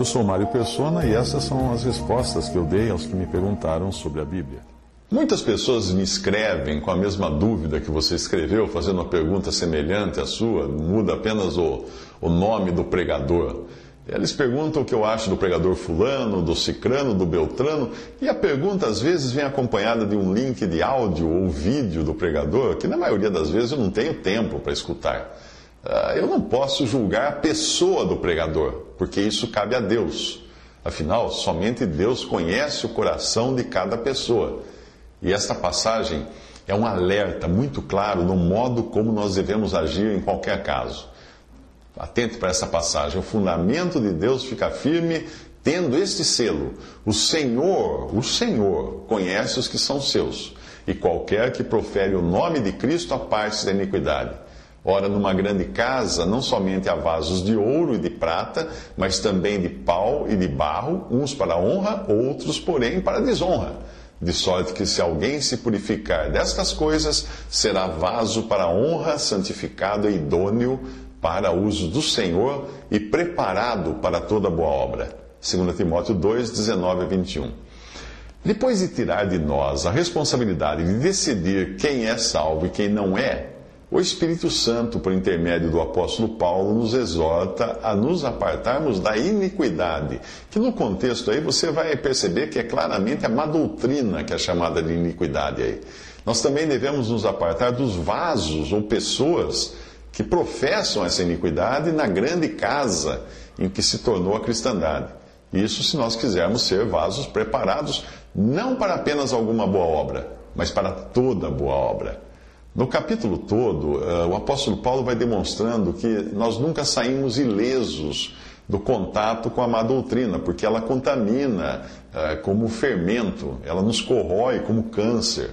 Eu sou Mário Persona e essas são as respostas que eu dei aos que me perguntaram sobre a Bíblia. Muitas pessoas me escrevem com a mesma dúvida que você escreveu, fazendo uma pergunta semelhante à sua, muda apenas o, o nome do pregador. Eles perguntam o que eu acho do pregador fulano, do cicrano, do beltrano, e a pergunta às vezes vem acompanhada de um link de áudio ou vídeo do pregador, que na maioria das vezes eu não tenho tempo para escutar. Ah, eu não posso julgar a pessoa do pregador, porque isso cabe a Deus. Afinal, somente Deus conhece o coração de cada pessoa. E esta passagem é um alerta muito claro no modo como nós devemos agir em qualquer caso. Atente para essa passagem. O fundamento de Deus fica firme tendo este selo. O Senhor, o Senhor, conhece os que são seus. E qualquer que profere o nome de Cristo aparte da iniquidade. Ora, numa grande casa, não somente há vasos de ouro e de prata, mas também de pau e de barro, uns para honra, outros, porém, para desonra. De sorte que, se alguém se purificar destas coisas, será vaso para honra, santificado e idôneo para uso do Senhor e preparado para toda boa obra. 2 Timóteo 2, 19 a 21. Depois de tirar de nós a responsabilidade de decidir quem é salvo e quem não é, o Espírito Santo, por intermédio do apóstolo Paulo, nos exorta a nos apartarmos da iniquidade, que no contexto aí você vai perceber que é claramente a má doutrina que é chamada de iniquidade aí. Nós também devemos nos apartar dos vasos ou pessoas que professam essa iniquidade na grande casa em que se tornou a cristandade. Isso se nós quisermos ser vasos preparados não para apenas alguma boa obra, mas para toda boa obra. No capítulo todo, uh, o apóstolo Paulo vai demonstrando que nós nunca saímos ilesos do contato com a má doutrina, porque ela contamina uh, como fermento, ela nos corrói como câncer.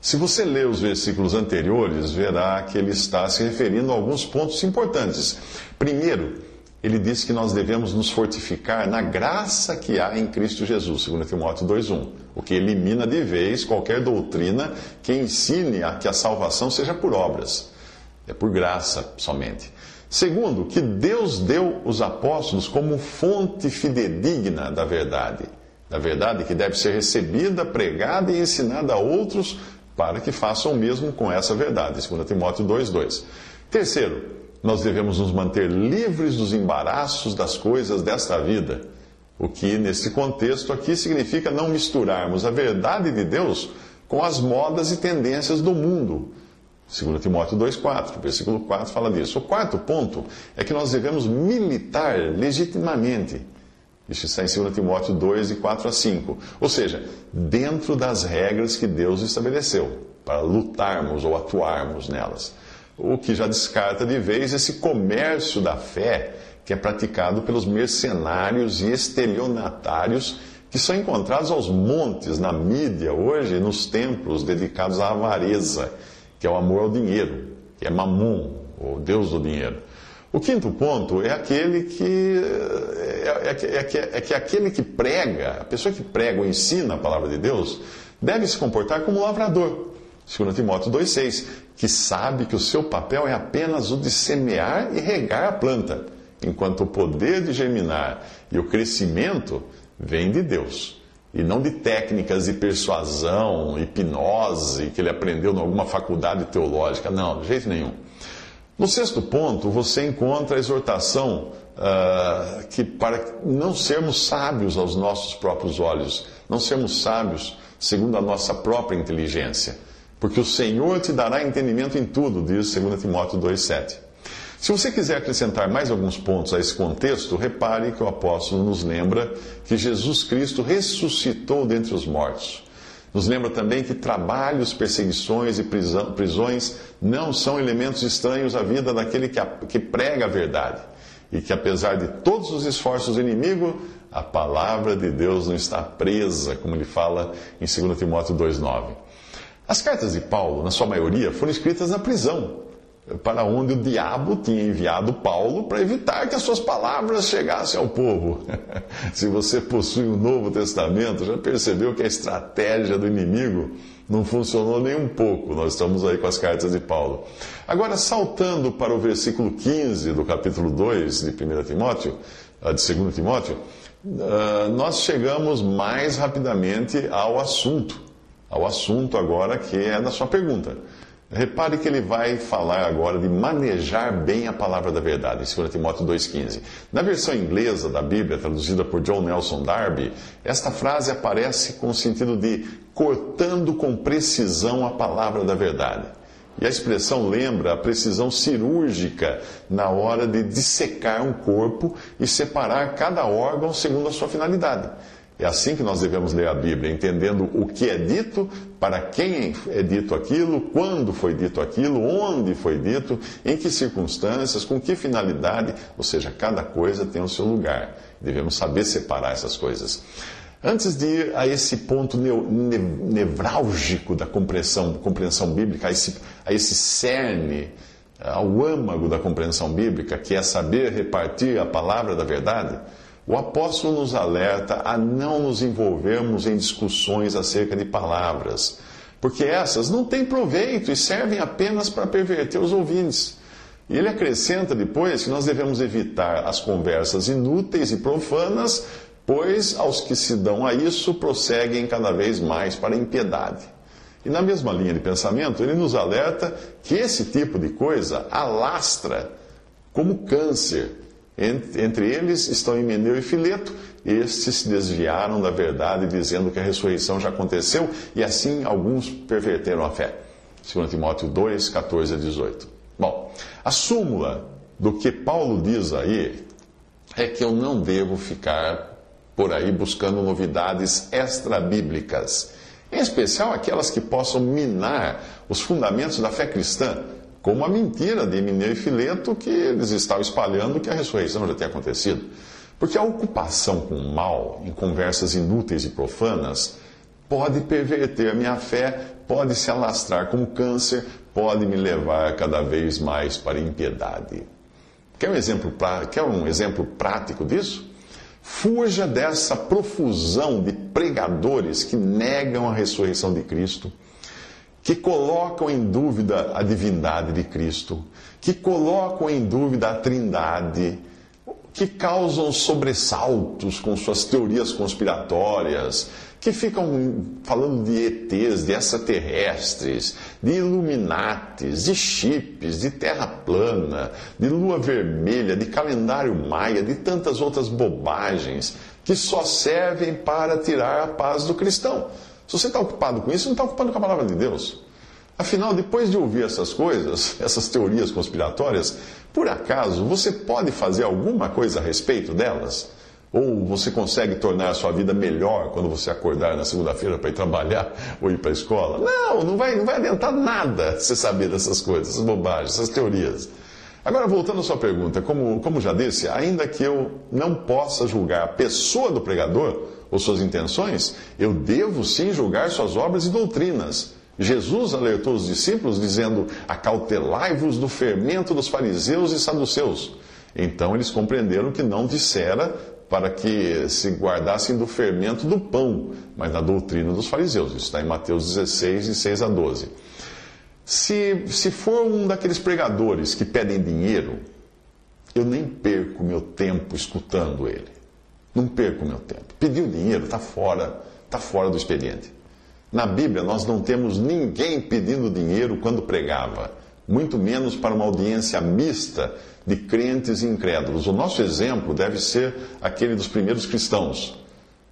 Se você ler os versículos anteriores, verá que ele está se referindo a alguns pontos importantes. Primeiro, ele diz que nós devemos nos fortificar na graça que há em Cristo Jesus, 2 Timóteo 2,1, o que elimina de vez qualquer doutrina que ensine a que a salvação seja por obras. É por graça somente. Segundo, que Deus deu os apóstolos como fonte fidedigna da verdade. Da verdade que deve ser recebida, pregada e ensinada a outros para que façam o mesmo com essa verdade. 2 Timóteo 2,2. Terceiro, nós devemos nos manter livres dos embaraços das coisas desta vida. O que, nesse contexto aqui, significa não misturarmos a verdade de Deus com as modas e tendências do mundo. 2 Timóteo 2,4, versículo 4 fala disso. O quarto ponto é que nós devemos militar legitimamente. Isso está em 2 Timóteo 2, de 4 a 5. Ou seja, dentro das regras que Deus estabeleceu, para lutarmos ou atuarmos nelas o que já descarta de vez esse comércio da fé que é praticado pelos mercenários e estelionatários que são encontrados aos montes na mídia hoje, nos templos dedicados à avareza, que é o amor ao dinheiro, que é Mamon, o Deus do dinheiro. O quinto ponto é aquele que é, é, é, é, que aquele que prega, a pessoa que prega ou ensina a palavra de Deus, deve se comportar como um lavrador. 2 Timóteo 2,6, que sabe que o seu papel é apenas o de semear e regar a planta, enquanto o poder de germinar e o crescimento vem de Deus, e não de técnicas de persuasão, hipnose, que ele aprendeu em alguma faculdade teológica. Não, de jeito nenhum. No sexto ponto, você encontra a exortação uh, que para não sermos sábios aos nossos próprios olhos, não sermos sábios segundo a nossa própria inteligência porque o Senhor te dará entendimento em tudo, diz 2 Timóteo 2,7. Se você quiser acrescentar mais alguns pontos a esse contexto, repare que o apóstolo nos lembra que Jesus Cristo ressuscitou dentre os mortos. Nos lembra também que trabalhos, perseguições e prisões não são elementos estranhos à vida daquele que, que prega a verdade. E que apesar de todos os esforços do inimigo, a palavra de Deus não está presa, como ele fala em 2 Timóteo 2,9. As cartas de Paulo, na sua maioria, foram escritas na prisão, para onde o diabo tinha enviado Paulo para evitar que as suas palavras chegassem ao povo. Se você possui o um Novo Testamento, já percebeu que a estratégia do inimigo não funcionou nem um pouco. Nós estamos aí com as cartas de Paulo. Agora, saltando para o versículo 15 do capítulo 2 de 1 Timóteo, ah, de 2 Timóteo, ah, nós chegamos mais rapidamente ao assunto. Ao assunto agora que é da sua pergunta. Repare que ele vai falar agora de manejar bem a palavra da verdade, em 2 Timóteo 2,15. Na versão inglesa da Bíblia, traduzida por John Nelson Darby, esta frase aparece com o sentido de cortando com precisão a palavra da verdade. E a expressão lembra a precisão cirúrgica na hora de dissecar um corpo e separar cada órgão segundo a sua finalidade. É assim que nós devemos ler a Bíblia, entendendo o que é dito, para quem é dito aquilo, quando foi dito aquilo, onde foi dito, em que circunstâncias, com que finalidade, ou seja, cada coisa tem o seu lugar. Devemos saber separar essas coisas. Antes de ir a esse ponto nevrálgico da compreensão, compreensão bíblica, a esse, a esse cerne, ao âmago da compreensão bíblica, que é saber repartir a palavra da verdade, o apóstolo nos alerta a não nos envolvermos em discussões acerca de palavras, porque essas não têm proveito e servem apenas para perverter os ouvintes. E ele acrescenta depois que nós devemos evitar as conversas inúteis e profanas, pois aos que se dão a isso prosseguem cada vez mais para a impiedade. E na mesma linha de pensamento, ele nos alerta que esse tipo de coisa alastra como câncer entre eles estão Himeneu e Fileto. Estes se desviaram da verdade, dizendo que a ressurreição já aconteceu, e assim alguns perverteram a fé. 2 Timóteo 2, 14 a 18. Bom, a súmula do que Paulo diz aí é que eu não devo ficar por aí buscando novidades extra-bíblicas, em especial aquelas que possam minar os fundamentos da fé cristã como a mentira de Emineu e Fileto que eles estavam espalhando que a ressurreição já tinha acontecido. Porque a ocupação com o mal em conversas inúteis e profanas pode perverter a minha fé, pode se alastrar como câncer, pode me levar cada vez mais para a impiedade. Quer um exemplo, quer um exemplo prático disso? Fuja dessa profusão de pregadores que negam a ressurreição de Cristo que colocam em dúvida a divindade de Cristo, que colocam em dúvida a trindade, que causam sobressaltos com suas teorias conspiratórias, que ficam falando de ETs, de extraterrestres, de iluminatis, de chips, de terra plana, de lua vermelha, de calendário maia, de tantas outras bobagens que só servem para tirar a paz do cristão. Se você está ocupado com isso, não está ocupado com a palavra de Deus. Afinal, depois de ouvir essas coisas, essas teorias conspiratórias, por acaso você pode fazer alguma coisa a respeito delas? Ou você consegue tornar a sua vida melhor quando você acordar na segunda-feira para ir trabalhar ou ir para a escola? Não, não vai, não vai adiantar nada você saber dessas coisas, essas bobagens, essas teorias. Agora, voltando à sua pergunta, como, como já disse, ainda que eu não possa julgar a pessoa do pregador, ou suas intenções, eu devo sim julgar suas obras e doutrinas. Jesus alertou os discípulos dizendo: Acautelai-vos do fermento dos fariseus e saduceus. Então eles compreenderam que não dissera para que se guardassem do fermento do pão, mas da doutrina dos fariseus. Isso está em Mateus 16, de 6 a 12. Se, se for um daqueles pregadores que pedem dinheiro, eu nem perco meu tempo escutando ele. Não perco meu tempo. Pediu dinheiro, está fora, está fora do expediente. Na Bíblia, nós não temos ninguém pedindo dinheiro quando pregava, muito menos para uma audiência mista de crentes e incrédulos. O nosso exemplo deve ser aquele dos primeiros cristãos,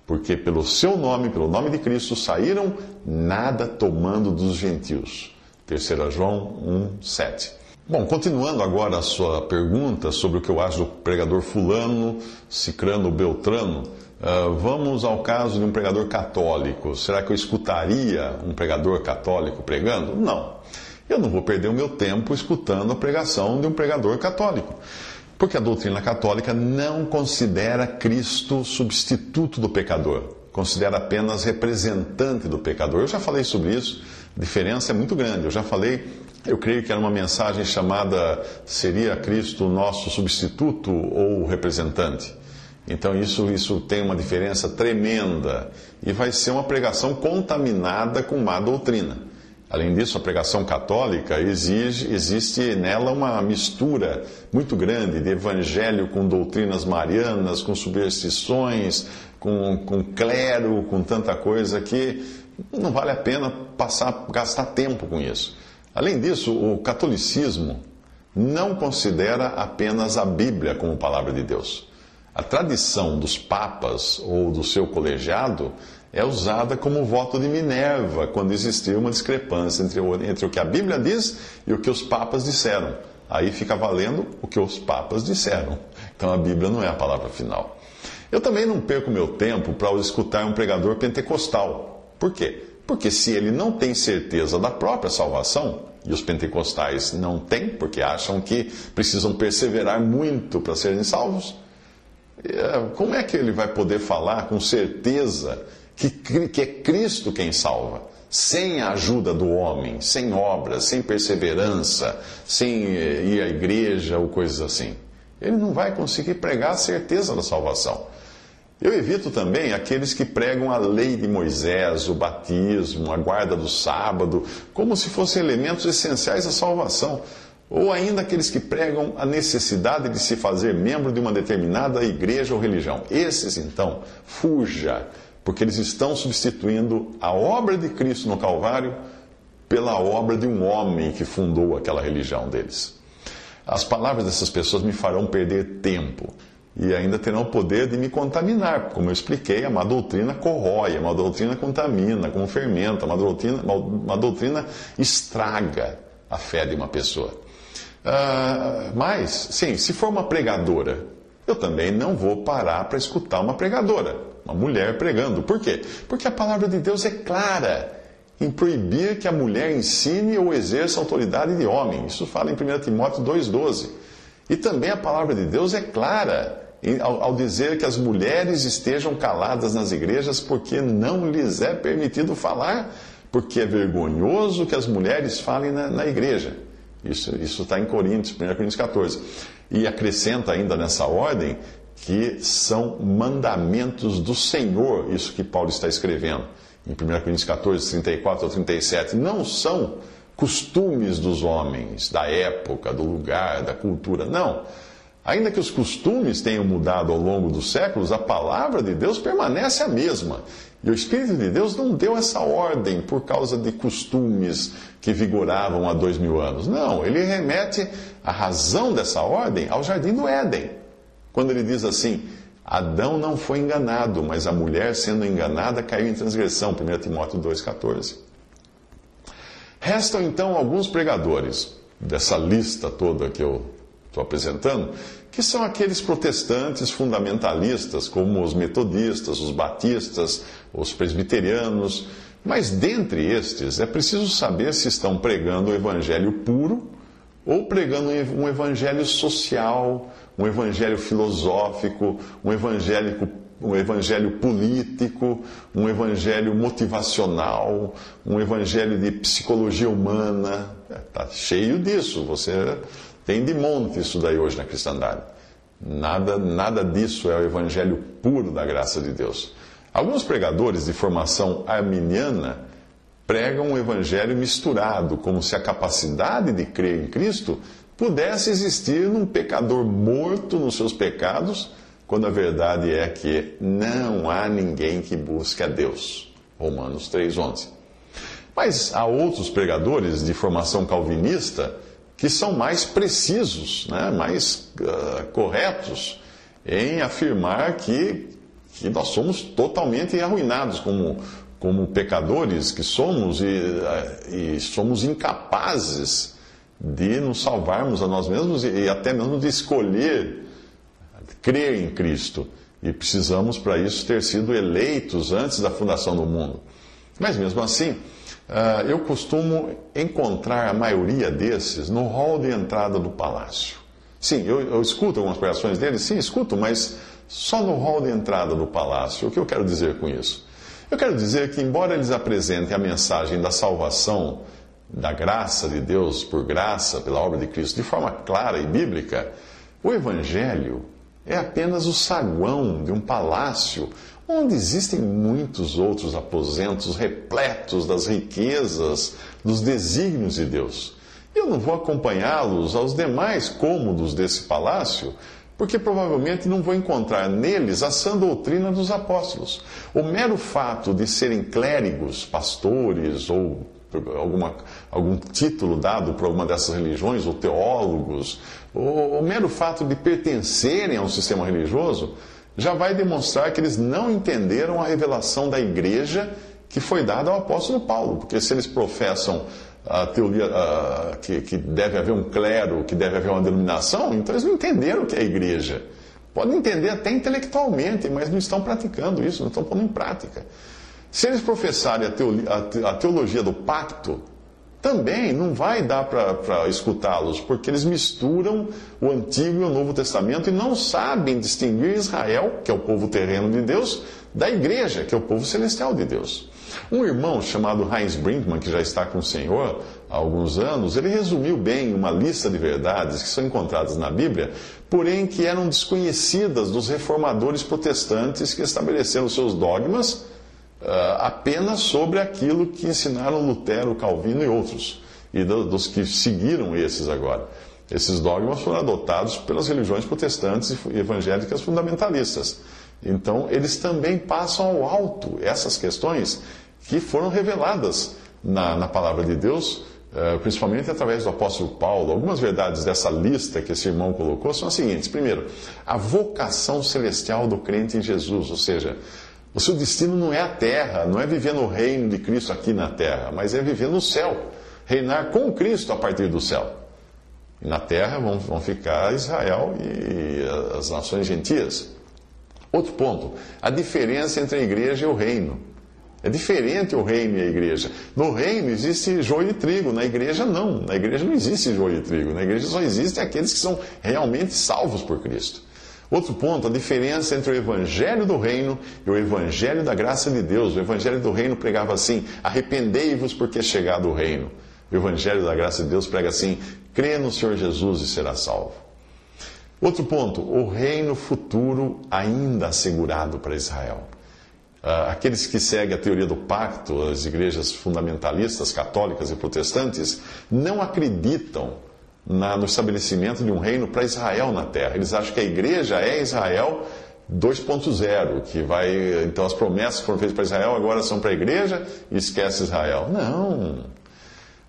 porque pelo seu nome, pelo nome de Cristo, saíram nada tomando dos gentios. 3 João 1, 7. Bom, continuando agora a sua pergunta sobre o que eu acho do pregador fulano, cicrano, beltrano, Uh, vamos ao caso de um pregador católico. Será que eu escutaria um pregador católico pregando? Não. Eu não vou perder o meu tempo escutando a pregação de um pregador católico. Porque a doutrina católica não considera Cristo substituto do pecador, considera apenas representante do pecador. Eu já falei sobre isso, a diferença é muito grande. Eu já falei, eu creio que era uma mensagem chamada Seria Cristo nosso substituto ou representante? Então isso, isso tem uma diferença tremenda e vai ser uma pregação contaminada com má doutrina. Além disso, a pregação católica exige, existe nela uma mistura muito grande de evangelho com doutrinas marianas, com superstições, com, com clero, com tanta coisa que não vale a pena passar, gastar tempo com isso. Além disso, o catolicismo não considera apenas a Bíblia como palavra de Deus. A tradição dos papas ou do seu colegiado é usada como voto de Minerva quando existia uma discrepância entre o, entre o que a Bíblia diz e o que os papas disseram. Aí fica valendo o que os papas disseram. Então a Bíblia não é a palavra final. Eu também não perco meu tempo para escutar um pregador pentecostal. Por quê? Porque se ele não tem certeza da própria salvação, e os pentecostais não têm, porque acham que precisam perseverar muito para serem salvos, é, como é que ele vai poder falar com certeza que, que é Cristo quem salva? Sem a ajuda do homem, sem obras, sem perseverança, sem eh, ir à igreja ou coisas assim. Ele não vai conseguir pregar a certeza da salvação. Eu evito também aqueles que pregam a lei de Moisés, o batismo, a guarda do sábado, como se fossem elementos essenciais da salvação. Ou ainda aqueles que pregam a necessidade de se fazer membro de uma determinada igreja ou religião. Esses, então, fuja, porque eles estão substituindo a obra de Cristo no Calvário pela obra de um homem que fundou aquela religião deles. As palavras dessas pessoas me farão perder tempo e ainda terão o poder de me contaminar. Como eu expliquei, a má doutrina corrói, a má doutrina contamina, como fermenta, a má doutrina, má doutrina estraga a fé de uma pessoa. Uh, mas, sim, se for uma pregadora, eu também não vou parar para escutar uma pregadora, uma mulher pregando. Por quê? Porque a palavra de Deus é clara em proibir que a mulher ensine ou exerça autoridade de homem. Isso fala em 1 Timóteo 2,12. E também a palavra de Deus é clara ao, dizer que as mulheres estejam caladas nas igrejas porque não lhes é permitido falar, porque é vergonhoso que as mulheres falem na, na igreja. Isso está em Coríntios, 1 Coríntios 14. E acrescenta ainda nessa ordem que são mandamentos do Senhor, isso que Paulo está escrevendo em 1 Coríntios 14, 34 ao 37. Não são costumes dos homens, da época, do lugar, da cultura. Não. Ainda que os costumes tenham mudado ao longo dos séculos, a palavra de Deus permanece a mesma. E o Espírito de Deus não deu essa ordem por causa de costumes que vigoravam há dois mil anos. Não, ele remete a razão dessa ordem ao jardim do Éden. Quando ele diz assim: Adão não foi enganado, mas a mulher, sendo enganada, caiu em transgressão. 1 Timóteo 2,14. Restam então alguns pregadores dessa lista toda que eu estou apresentando, que são aqueles protestantes fundamentalistas, como os metodistas, os batistas, os presbiterianos. Mas dentre estes, é preciso saber se estão pregando o evangelho puro ou pregando um evangelho social, um evangelho filosófico, um evangelho, um evangelho político, um evangelho motivacional, um evangelho de psicologia humana. Está cheio disso. Você tem de monte isso daí hoje na cristandade. Nada, nada disso é o evangelho puro da graça de Deus. Alguns pregadores de formação arminiana pregam um evangelho misturado, como se a capacidade de crer em Cristo pudesse existir num pecador morto nos seus pecados, quando a verdade é que não há ninguém que busque a Deus. Romanos 3:11. Mas há outros pregadores de formação calvinista que são mais precisos, né, mais uh, corretos em afirmar que, que nós somos totalmente arruinados como, como pecadores que somos e, uh, e somos incapazes de nos salvarmos a nós mesmos e, e até mesmo de escolher crer em Cristo. E precisamos, para isso, ter sido eleitos antes da fundação do mundo. Mas mesmo assim, ah, eu costumo encontrar a maioria desses no hall de entrada do palácio. Sim, eu, eu escuto algumas pregações deles, sim, escuto, mas só no hall de entrada do palácio. O que eu quero dizer com isso? Eu quero dizer que, embora eles apresentem a mensagem da salvação, da graça de Deus por graça, pela obra de Cristo, de forma clara e bíblica, o Evangelho é apenas o saguão de um palácio onde existem muitos outros aposentos repletos das riquezas, dos desígnios de Deus. Eu não vou acompanhá-los aos demais cômodos desse palácio, porque provavelmente não vou encontrar neles a sã doutrina dos apóstolos. O mero fato de serem clérigos, pastores ou alguma, algum título dado por alguma dessas religiões, ou teólogos, o, o mero fato de pertencerem a um sistema religioso, já vai demonstrar que eles não entenderam a revelação da igreja que foi dada ao apóstolo Paulo, porque se eles professam a teoria a, que, que deve haver um clero, que deve haver uma denominação, então eles não entenderam o que é a igreja. Podem entender até intelectualmente, mas não estão praticando isso, não estão pondo em prática. Se eles professarem a teologia do pacto, também não vai dar para escutá-los, porque eles misturam o Antigo e o Novo Testamento e não sabem distinguir Israel, que é o povo terreno de Deus, da igreja, que é o povo celestial de Deus. Um irmão chamado Heinz Brinkman, que já está com o Senhor há alguns anos, ele resumiu bem uma lista de verdades que são encontradas na Bíblia, porém que eram desconhecidas dos reformadores protestantes que estabeleceram seus dogmas apenas sobre aquilo que ensinaram Lutero, Calvino e outros, e do, dos que seguiram esses agora. Esses dogmas foram adotados pelas religiões protestantes e evangélicas fundamentalistas. Então, eles também passam ao alto essas questões que foram reveladas na, na palavra de Deus, uh, principalmente através do apóstolo Paulo. Algumas verdades dessa lista que esse irmão colocou são as seguintes: primeiro, a vocação celestial do crente em Jesus, ou seja, o seu destino não é a terra, não é viver no reino de Cristo aqui na terra, mas é viver no céu, reinar com Cristo a partir do céu. E na terra vão, vão ficar Israel e as nações gentias. Outro ponto, a diferença entre a igreja e o reino. É diferente o reino e a igreja. No reino existe joio e trigo, na igreja não. Na igreja não existe joio e trigo. Na igreja só existem aqueles que são realmente salvos por Cristo. Outro ponto, a diferença entre o evangelho do reino e o evangelho da graça de Deus. O evangelho do reino pregava assim: arrependei-vos porque é chegado o reino. O evangelho da graça de Deus prega assim: crê no Senhor Jesus e será salvo. Outro ponto, o reino futuro ainda assegurado para Israel. Ah, aqueles que seguem a teoria do pacto, as igrejas fundamentalistas, católicas e protestantes, não acreditam na, no estabelecimento de um reino para Israel na terra. Eles acham que a igreja é Israel 2.0, que vai. Então as promessas que foram feitas para Israel agora são para a igreja e esquece Israel. Não.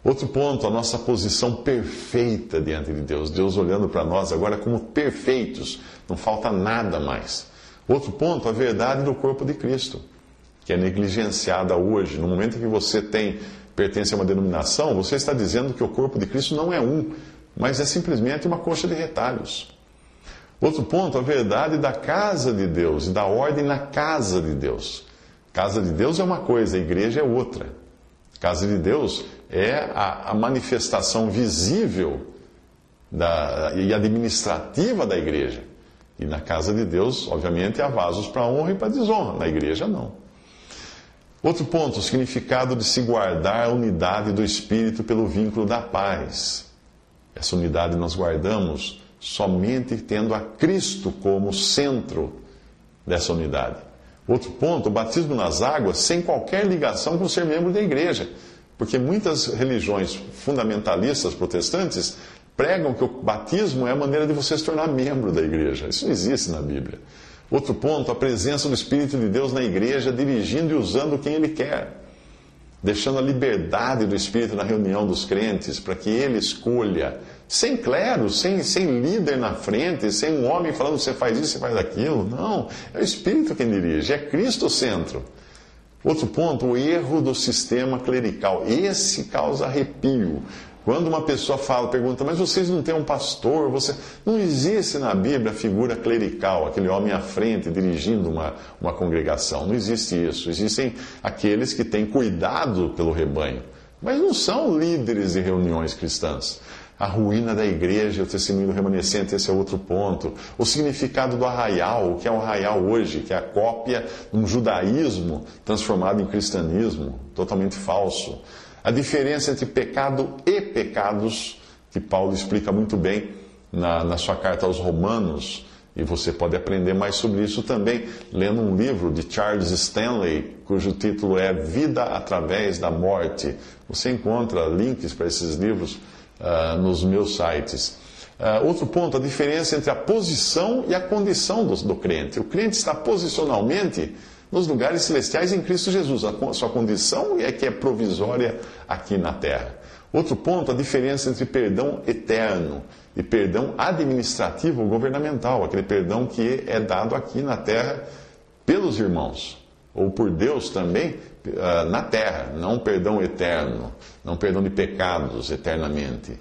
Outro ponto, a nossa posição perfeita diante de Deus. Deus olhando para nós agora como perfeitos, não falta nada mais. Outro ponto, a verdade do corpo de Cristo, que é negligenciada hoje. No momento em que você tem pertence a uma denominação, você está dizendo que o corpo de Cristo não é um, mas é simplesmente uma coxa de retalhos. Outro ponto, a verdade da casa de Deus e da ordem na casa de Deus. Casa de Deus é uma coisa, a igreja é outra. Casa de Deus é a, a manifestação visível da, e administrativa da igreja. E na casa de Deus, obviamente, há vasos para honra e para desonra. Na igreja, não. Outro ponto, o significado de se guardar a unidade do Espírito pelo vínculo da paz. Essa unidade nós guardamos somente tendo a Cristo como centro dessa unidade. Outro ponto, o batismo nas águas sem qualquer ligação com ser membro da igreja. Porque muitas religiões fundamentalistas protestantes pregam que o batismo é a maneira de você se tornar membro da igreja. Isso não existe na Bíblia. Outro ponto, a presença do Espírito de Deus na igreja, dirigindo e usando quem Ele quer deixando a liberdade do Espírito na reunião dos crentes, para que ele escolha, sem clero, sem, sem líder na frente, sem um homem falando você faz isso, você faz aquilo. Não, é o Espírito quem dirige, é Cristo o centro. Outro ponto, o erro do sistema clerical. Esse causa arrepio. Quando uma pessoa fala, pergunta, mas vocês não têm um pastor? Você... Não existe na Bíblia a figura clerical, aquele homem à frente dirigindo uma, uma congregação. Não existe isso. Existem aqueles que têm cuidado pelo rebanho, mas não são líderes de reuniões cristãs a ruína da igreja, o testemunho remanescente, esse é outro ponto. O significado do arraial, o que é o arraial hoje, que é a cópia de um judaísmo transformado em cristianismo, totalmente falso. A diferença entre pecado e pecados, que Paulo explica muito bem na, na sua carta aos Romanos, e você pode aprender mais sobre isso também lendo um livro de Charles Stanley, cujo título é Vida através da Morte. Você encontra links para esses livros uh, nos meus sites. Uh, outro ponto, a diferença entre a posição e a condição do, do, crente. O crente está posicionalmente nos lugares celestiais em Cristo Jesus. A sua condição é que é provisória aqui na terra. Outro ponto, a diferença entre perdão eterno e perdão administrativo governamental, aquele perdão que é dado aqui na terra pelos irmãos, ou por Deus também uh, na terra, não perdão eterno, não perdão de pecados eternamente.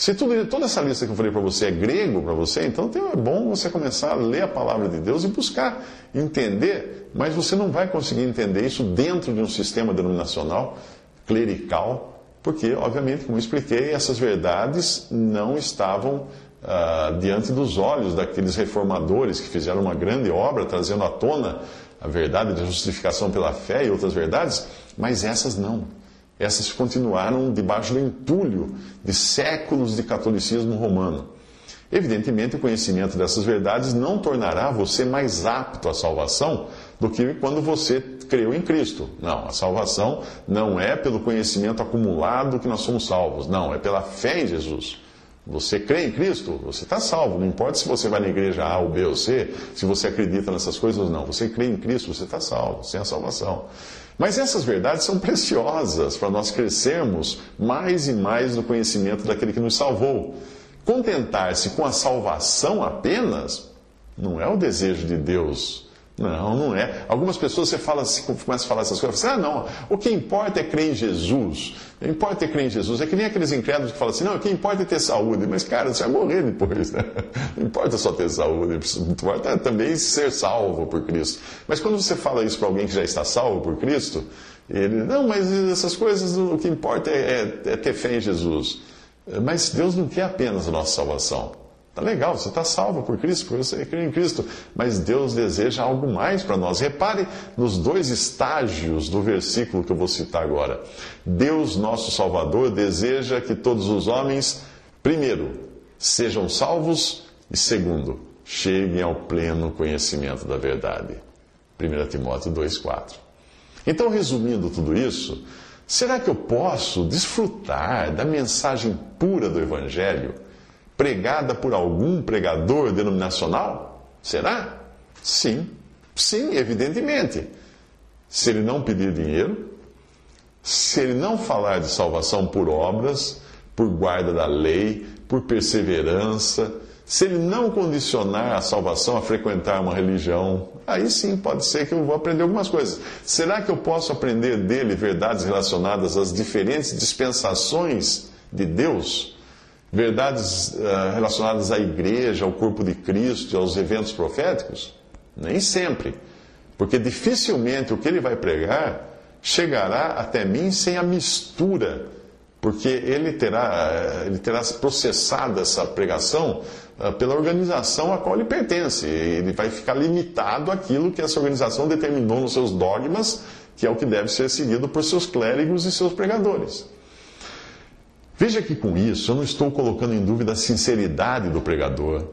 Se tudo, toda essa lista que eu falei para você é grego para você, então é bom você começar a ler a palavra de Deus e buscar entender, mas você não vai conseguir entender isso dentro de um sistema denominacional clerical, porque, obviamente, como eu expliquei, essas verdades não estavam uh, diante dos olhos daqueles reformadores que fizeram uma grande obra trazendo à tona a verdade da justificação pela fé e outras verdades, mas essas não. Essas continuaram debaixo do entulho de séculos de catolicismo romano. Evidentemente, o conhecimento dessas verdades não tornará você mais apto à salvação do que quando você creu em Cristo. Não, a salvação não é pelo conhecimento acumulado que nós somos salvos. Não, é pela fé em Jesus. Você crê em Cristo, você está salvo. Não importa se você vai na igreja A ou B ou C, se você acredita nessas coisas ou não. Você crê em Cristo, você está salvo, sem a salvação. Mas essas verdades são preciosas para nós crescermos mais e mais no conhecimento daquele que nos salvou. Contentar-se com a salvação apenas não é o desejo de Deus não, não é. Algumas pessoas você fala assim, começa a falar essas coisas, você ah, não, o que importa é crer em Jesus. O que importa é crer em Jesus. É que nem aqueles incrédulos que falam assim, não, o que importa é ter saúde. Mas, cara, você vai morrer depois, né? Não importa só ter saúde, importa também ser salvo por Cristo. Mas quando você fala isso para alguém que já está salvo por Cristo, ele, não, mas essas coisas, o que importa é, é, é ter fé em Jesus. Mas Deus não quer apenas a nossa salvação. Tá legal, você está salvo por Cristo, porque você crê em Cristo. Mas Deus deseja algo mais para nós. Repare nos dois estágios do versículo que eu vou citar agora. Deus, nosso Salvador, deseja que todos os homens, primeiro, sejam salvos e, segundo, cheguem ao pleno conhecimento da verdade. 1 Timóteo 2,4. Então, resumindo tudo isso, será que eu posso desfrutar da mensagem pura do Evangelho? Pregada por algum pregador denominacional? Será? Sim, sim, evidentemente. Se ele não pedir dinheiro, se ele não falar de salvação por obras, por guarda da lei, por perseverança, se ele não condicionar a salvação a frequentar uma religião, aí sim pode ser que eu vou aprender algumas coisas. Será que eu posso aprender dele verdades relacionadas às diferentes dispensações de Deus? Verdades uh, relacionadas à igreja, ao corpo de Cristo aos eventos proféticos? Nem sempre. Porque dificilmente o que ele vai pregar chegará até mim sem a mistura, porque ele terá, eh, ele terá processado essa pregação uh, pela organização a qual ele pertence. Ele vai ficar limitado àquilo que essa organização determinou nos seus dogmas, que é o que deve ser seguido por seus clérigos e seus pregadores. Veja que com isso eu não estou colocando em dúvida a sinceridade do pregador,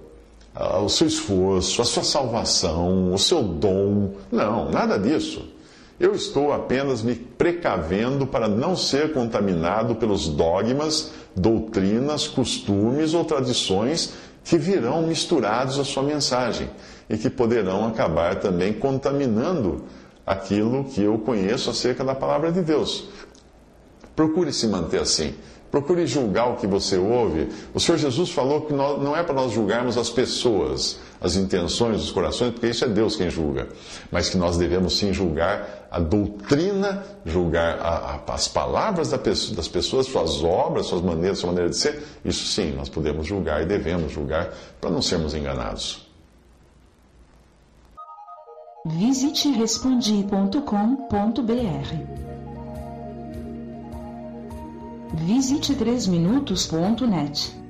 o seu esforço, a sua salvação, o seu dom. Não, nada disso. Eu estou apenas me precavendo para não ser contaminado pelos dogmas, doutrinas, costumes ou tradições que virão misturados à sua mensagem e que poderão acabar também contaminando aquilo que eu conheço acerca da palavra de Deus. Procure se manter assim Procure julgar o que você ouve. O Senhor Jesus falou que não é para nós julgarmos as pessoas, as intenções dos corações, porque isso é Deus quem julga. Mas que nós devemos sim julgar a doutrina, julgar a, a, as palavras das pessoas, suas obras, suas maneiras, sua maneira de ser. Isso sim, nós podemos julgar e devemos julgar para não sermos enganados. Visite respondi.com.br. Visite 3minutos.net.